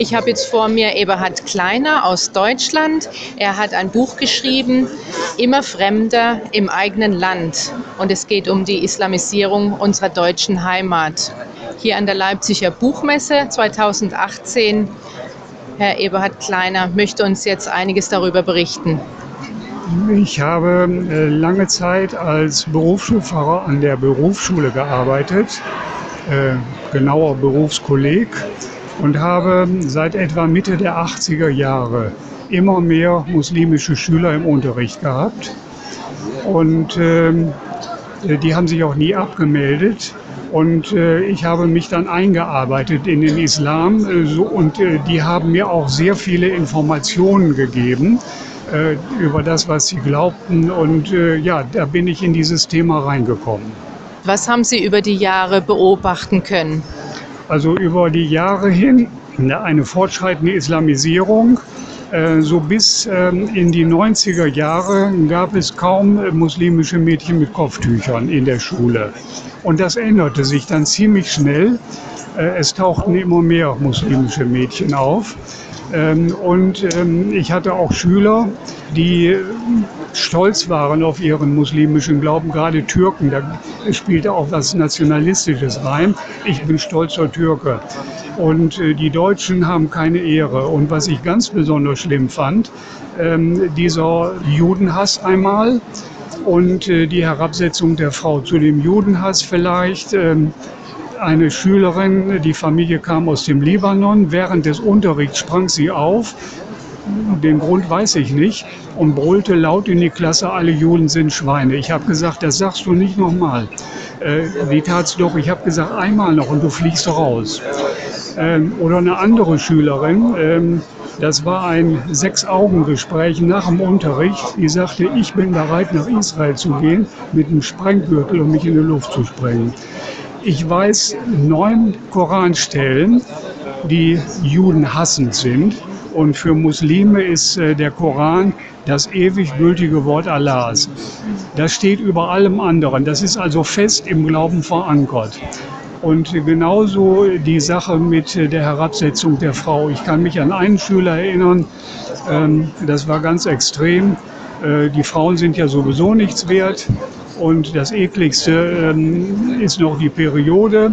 Ich habe jetzt vor mir Eberhard Kleiner aus Deutschland. Er hat ein Buch geschrieben, Immer Fremder im eigenen Land. Und es geht um die Islamisierung unserer deutschen Heimat. Hier an der Leipziger Buchmesse 2018. Herr Eberhard Kleiner möchte uns jetzt einiges darüber berichten. Ich habe äh, lange Zeit als Berufsschulpfarrer an der Berufsschule gearbeitet, äh, genauer Berufskolleg und habe seit etwa Mitte der 80er Jahre immer mehr muslimische Schüler im Unterricht gehabt. Und äh, die haben sich auch nie abgemeldet. Und äh, ich habe mich dann eingearbeitet in den Islam äh, so, und äh, die haben mir auch sehr viele Informationen gegeben äh, über das, was sie glaubten. Und äh, ja, da bin ich in dieses Thema reingekommen. Was haben Sie über die Jahre beobachten können? Also über die Jahre hin eine fortschreitende Islamisierung. Äh, so bis ähm, in die 90er Jahre gab es kaum muslimische Mädchen mit Kopftüchern in der Schule. Und das änderte sich dann ziemlich schnell. Äh, es tauchten immer mehr muslimische Mädchen auf. Ähm, und ähm, ich hatte auch Schüler, die stolz waren auf ihren muslimischen Glauben, gerade Türken. Da spielte auch was Nationalistisches rein. Ich bin stolzer Türke. Und äh, die Deutschen haben keine Ehre. Und was ich ganz besonders schlimm fand, ähm, dieser Judenhass einmal und äh, die Herabsetzung der Frau zu dem Judenhass vielleicht. Eine Schülerin, die Familie kam aus dem Libanon. Während des Unterrichts sprang sie auf, den Grund weiß ich nicht, und brüllte laut in die Klasse, alle Juden sind Schweine. Ich habe gesagt, das sagst du nicht nochmal. Äh, die tat's doch, ich habe gesagt, einmal noch und du fliegst raus. Ähm, oder eine andere Schülerin, ähm, das war ein Sechs-Augen-Gespräch nach dem Unterricht. Die sagte, ich bin bereit, nach Israel zu gehen mit einem Sprenggürtel, um mich in die Luft zu sprengen. Ich weiß neun Koranstellen, die Juden hassend sind. Und für Muslime ist äh, der Koran das ewig gültige Wort Allahs. Das steht über allem anderen. Das ist also fest im Glauben verankert. Und genauso die Sache mit der Herabsetzung der Frau. Ich kann mich an einen Schüler erinnern, ähm, das war ganz extrem. Äh, die Frauen sind ja sowieso nichts wert. Und das ekligste ähm, ist noch die Periode.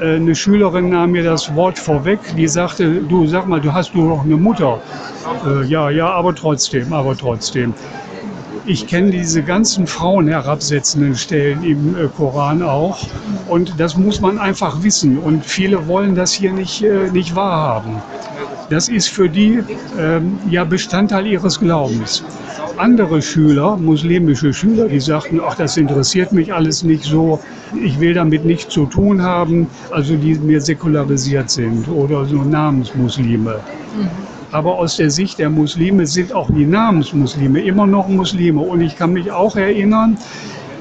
Äh, eine Schülerin nahm mir das Wort vorweg, die sagte, du sag mal, du hast du noch eine Mutter. Äh, ja, ja, aber trotzdem, aber trotzdem. Ich kenne diese ganzen Frauen herabsetzenden Stellen im äh, Koran auch. Und das muss man einfach wissen. Und viele wollen das hier nicht, äh, nicht wahrhaben. Das ist für die ähm, ja Bestandteil ihres Glaubens andere Schüler, muslimische Schüler, die sagten, ach, das interessiert mich alles nicht so, ich will damit nichts zu tun haben, also die mehr säkularisiert sind oder so Namensmuslime. Mhm. Aber aus der Sicht der Muslime sind auch die Namensmuslime immer noch Muslime. Und ich kann mich auch erinnern,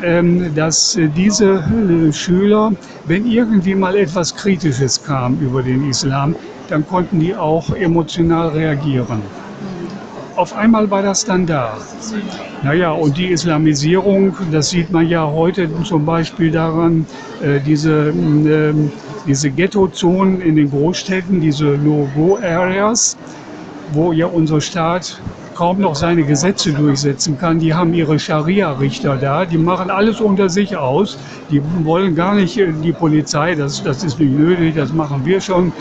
ähm, dass diese äh, Schüler, wenn irgendwie mal etwas Kritisches kam über den Islam, dann konnten die auch emotional reagieren auf einmal war das dann da. Naja, und die Islamisierung, das sieht man ja heute zum Beispiel daran, äh, diese, äh, diese Ghetto-Zonen in den Großstädten, diese No-Go-Areas, wo ja unser Staat kaum noch seine Gesetze durchsetzen kann. Die haben ihre Scharia-Richter da, die machen alles unter sich aus. Die wollen gar nicht äh, die Polizei, das, das ist nicht nötig, das machen wir schon.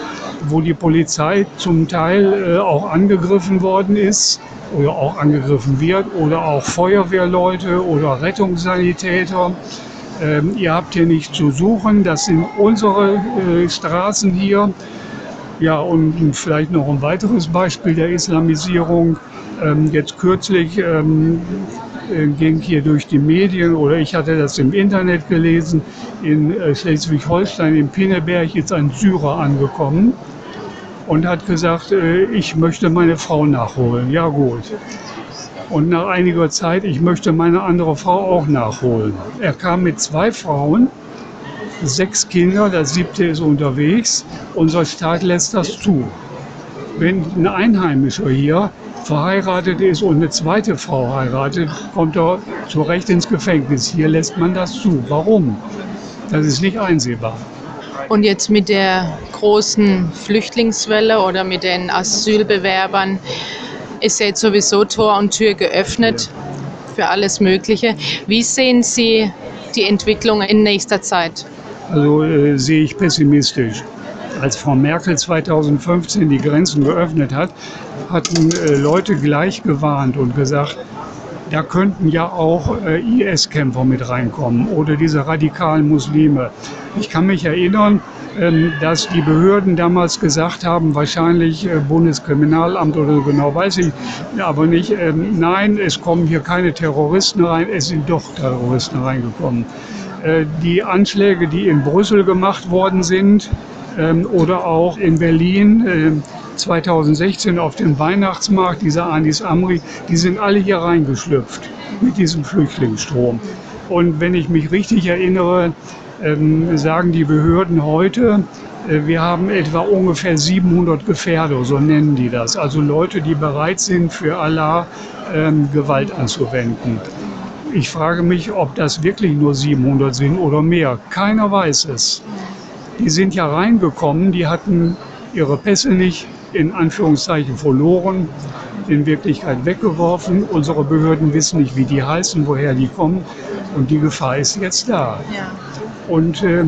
Wo die Polizei zum Teil äh, auch angegriffen worden ist oder auch angegriffen wird oder auch Feuerwehrleute oder Rettungssanitäter. Ähm, ihr habt hier nicht zu suchen, das sind unsere äh, Straßen hier. Ja, und vielleicht noch ein weiteres Beispiel der Islamisierung. Ähm, jetzt kürzlich ähm, äh, ging hier durch die Medien oder ich hatte das im Internet gelesen, in äh, Schleswig-Holstein, in Pinneberg ist ein Syrer angekommen und hat gesagt, äh, ich möchte meine Frau nachholen. Ja gut. Und nach einiger Zeit, ich möchte meine andere Frau auch nachholen. Er kam mit zwei Frauen, sechs Kinder, das siebte ist unterwegs. Unser Staat lässt das zu. Wenn ein Einheimischer hier verheiratet ist und eine zweite Frau heiratet, kommt er zu Recht ins Gefängnis. Hier lässt man das zu. Warum? Das ist nicht einsehbar. Und jetzt mit der großen Flüchtlingswelle oder mit den Asylbewerbern ist jetzt sowieso Tor und Tür geöffnet für alles Mögliche. Wie sehen Sie die Entwicklung in nächster Zeit? Also äh, sehe ich pessimistisch. Als Frau Merkel 2015 die Grenzen geöffnet hat, hatten äh, Leute gleich gewarnt und gesagt, da könnten ja auch äh, IS-Kämpfer mit reinkommen oder diese radikalen Muslime. Ich kann mich erinnern, ähm, dass die Behörden damals gesagt haben, wahrscheinlich äh, Bundeskriminalamt oder so genau weiß ich, aber nicht, ähm, nein, es kommen hier keine Terroristen rein, es sind doch Terroristen reingekommen. Äh, die Anschläge, die in Brüssel gemacht worden sind ähm, oder auch in Berlin, 2016 auf dem Weihnachtsmarkt, dieser Anis Amri, die sind alle hier reingeschlüpft mit diesem Flüchtlingsstrom. Und wenn ich mich richtig erinnere, ähm, sagen die Behörden heute, äh, wir haben etwa ungefähr 700 Gefährder, so nennen die das. Also Leute, die bereit sind, für Allah ähm, Gewalt anzuwenden. Ich frage mich, ob das wirklich nur 700 sind oder mehr. Keiner weiß es. Die sind ja reingekommen, die hatten ihre Pässe nicht, in Anführungszeichen verloren, in Wirklichkeit weggeworfen. Unsere Behörden wissen nicht, wie die heißen, woher die kommen. Und die Gefahr ist jetzt da. Ja. Und äh,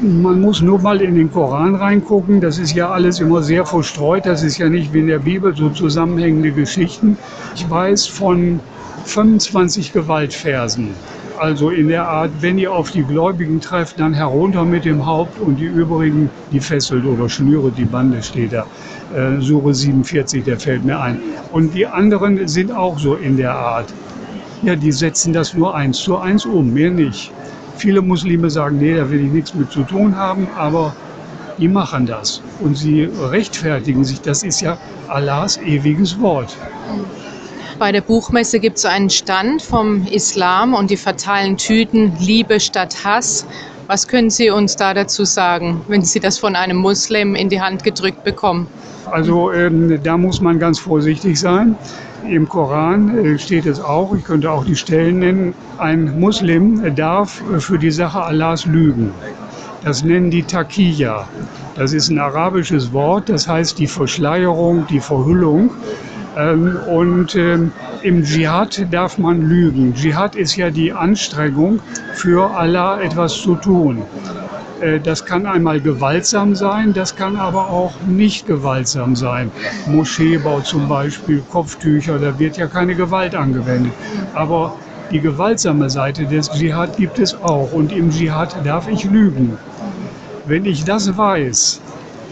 man muss nur mal in den Koran reingucken. Das ist ja alles immer sehr verstreut. Das ist ja nicht wie in der Bibel so zusammenhängende Geschichten. Ich weiß von 25 Gewaltversen. Also in der Art, wenn ihr auf die Gläubigen trefft, dann herunter mit dem Haupt und die übrigen, die fesselt oder schnüre, die Bande steht da. Äh, Sure 47, der fällt mir ein. Und die anderen sind auch so in der Art. Ja, die setzen das nur eins zu eins um, mehr nicht. Viele Muslime sagen, nee, da will ich nichts mit zu tun haben, aber die machen das. Und sie rechtfertigen sich, das ist ja Allahs ewiges Wort. Bei der Buchmesse gibt es einen Stand vom Islam und die fatalen Tüten Liebe statt Hass. Was können Sie uns da dazu sagen, wenn Sie das von einem Muslim in die Hand gedrückt bekommen? Also ähm, da muss man ganz vorsichtig sein. Im Koran äh, steht es auch, ich könnte auch die Stellen nennen, ein Muslim darf für die Sache Allahs lügen. Das nennen die Takiya. Das ist ein arabisches Wort, das heißt die Verschleierung, die Verhüllung. Ähm, und ähm, im Dschihad darf man lügen. Dschihad ist ja die Anstrengung, für Allah etwas zu tun. Äh, das kann einmal gewaltsam sein, das kann aber auch nicht gewaltsam sein. Moscheebau zum Beispiel, Kopftücher, da wird ja keine Gewalt angewendet. Aber die gewaltsame Seite des Dschihad gibt es auch. Und im Dschihad darf ich lügen. Wenn ich das weiß,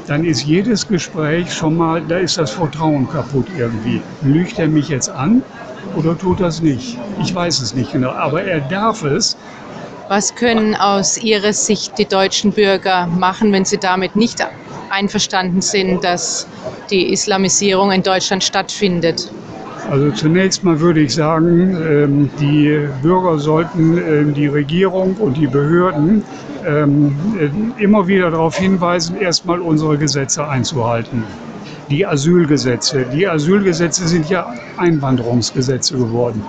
dann ist jedes Gespräch schon mal, da ist das Vertrauen kaputt irgendwie. Lügt er mich jetzt an oder tut das nicht? Ich weiß es nicht genau, aber er darf es. Was können aus Ihrer Sicht die deutschen Bürger machen, wenn sie damit nicht einverstanden sind, dass die Islamisierung in Deutschland stattfindet? Also zunächst mal würde ich sagen, ähm, die Bürger sollten ähm, die Regierung und die Behörden ähm, äh, immer wieder darauf hinweisen, erstmal unsere Gesetze einzuhalten. Die Asylgesetze. Die Asylgesetze sind ja Einwanderungsgesetze geworden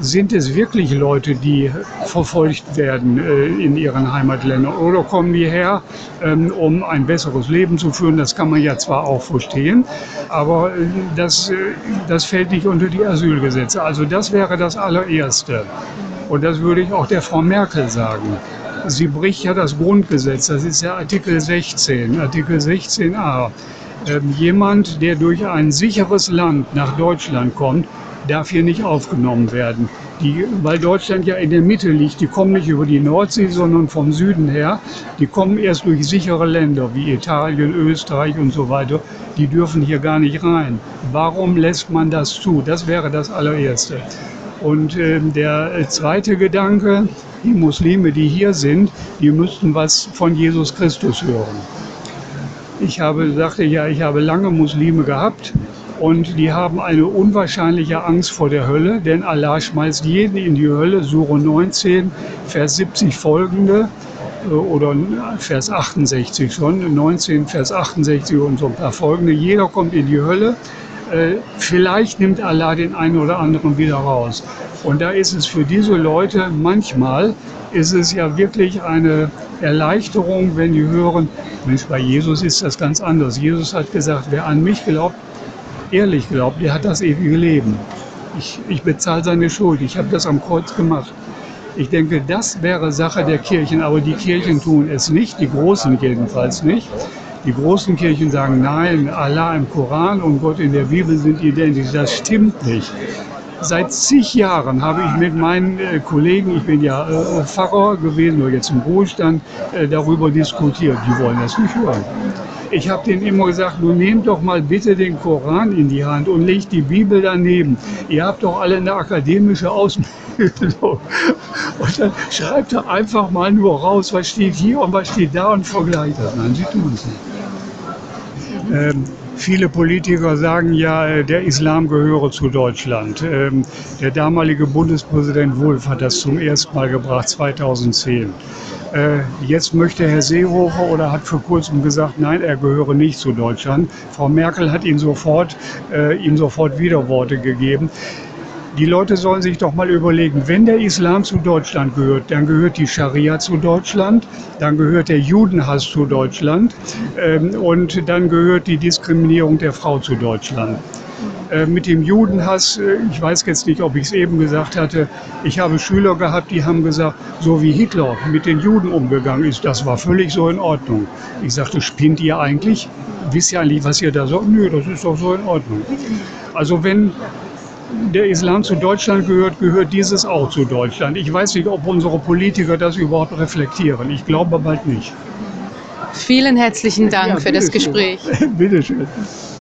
sind es wirklich Leute, die verfolgt werden äh, in ihren Heimatländern oder kommen die her, ähm, um ein besseres Leben zu führen? Das kann man ja zwar auch verstehen, aber äh, das, äh, das fällt nicht unter die Asylgesetze. Also das wäre das allererste. Und das würde ich auch der Frau Merkel sagen. Sie bricht ja das Grundgesetz, das ist ja Artikel 16, Artikel 16a. Ähm, jemand, der durch ein sicheres Land nach Deutschland kommt, darf hier nicht aufgenommen werden. Die, weil Deutschland ja in der Mitte liegt, die kommen nicht über die Nordsee, sondern vom Süden her. Die kommen erst durch sichere Länder wie Italien, Österreich und so weiter. Die dürfen hier gar nicht rein. Warum lässt man das zu? Das wäre das allererste. Und äh, der zweite Gedanke, die Muslime, die hier sind, die müssten was von Jesus Christus hören. Ich habe, sagte ja, ich habe lange Muslime gehabt und die haben eine unwahrscheinliche Angst vor der Hölle, denn Allah schmeißt jeden in die Hölle. Sure 19, Vers 70 folgende äh, oder Vers 68 schon, 19, Vers 68 und so ein paar folgende. Jeder kommt in die Hölle. Äh, vielleicht nimmt Allah den einen oder anderen wieder raus. Und da ist es für diese Leute manchmal ist es ja wirklich eine Erleichterung, wenn die hören, Mensch, bei Jesus ist das ganz anders. Jesus hat gesagt, wer an mich glaubt, ehrlich glaubt, der hat das ewige Leben. Ich, ich bezahle seine Schuld. Ich habe das am Kreuz gemacht. Ich denke, das wäre Sache der Kirchen, aber die Kirchen tun es nicht, die Großen jedenfalls nicht. Die großen Kirchen sagen, nein, Allah im Koran und Gott in der Bibel sind identisch. Das stimmt nicht. Seit zig Jahren habe ich mit meinen äh, Kollegen, ich bin ja äh, Pfarrer gewesen, nur jetzt im Ruhestand, äh, darüber diskutiert. Die wollen das nicht hören. Ich habe denen immer gesagt, nun nehmt doch mal bitte den Koran in die Hand und legt die Bibel daneben. Ihr habt doch alle eine akademische Ausbildung. Und dann schreibt er einfach mal nur raus, was steht hier und was steht da und vergleicht das. Nein, sie tun es nicht. Ähm, Viele Politiker sagen ja, äh, der Islam gehöre zu Deutschland. Ähm, der damalige Bundespräsident Wulff hat das zum ersten Mal gebracht, 2010. Äh, jetzt möchte Herr Seehofer oder hat vor kurzem gesagt, nein, er gehöre nicht zu Deutschland. Frau Merkel hat ihm sofort, äh, ihm sofort Widerworte gegeben. Die Leute sollen sich doch mal überlegen, wenn der Islam zu Deutschland gehört, dann gehört die Scharia zu Deutschland, dann gehört der Judenhass zu Deutschland ähm, und dann gehört die Diskriminierung der Frau zu Deutschland. Äh, mit dem Judenhass, äh, ich weiß jetzt nicht, ob ich es eben gesagt hatte, ich habe Schüler gehabt, die haben gesagt, so wie Hitler mit den Juden umgegangen ist, das war völlig so in Ordnung. Ich sagte, spinnt ihr eigentlich? Wisst ihr eigentlich, was ihr da sagt? Nö, das ist doch so in Ordnung. Also wenn der Islam zu Deutschland gehört, gehört dieses auch zu Deutschland. Ich weiß nicht, ob unsere Politiker das überhaupt reflektieren. Ich glaube bald nicht. Vielen herzlichen Dank ja, für das Gespräch. Bitte schön.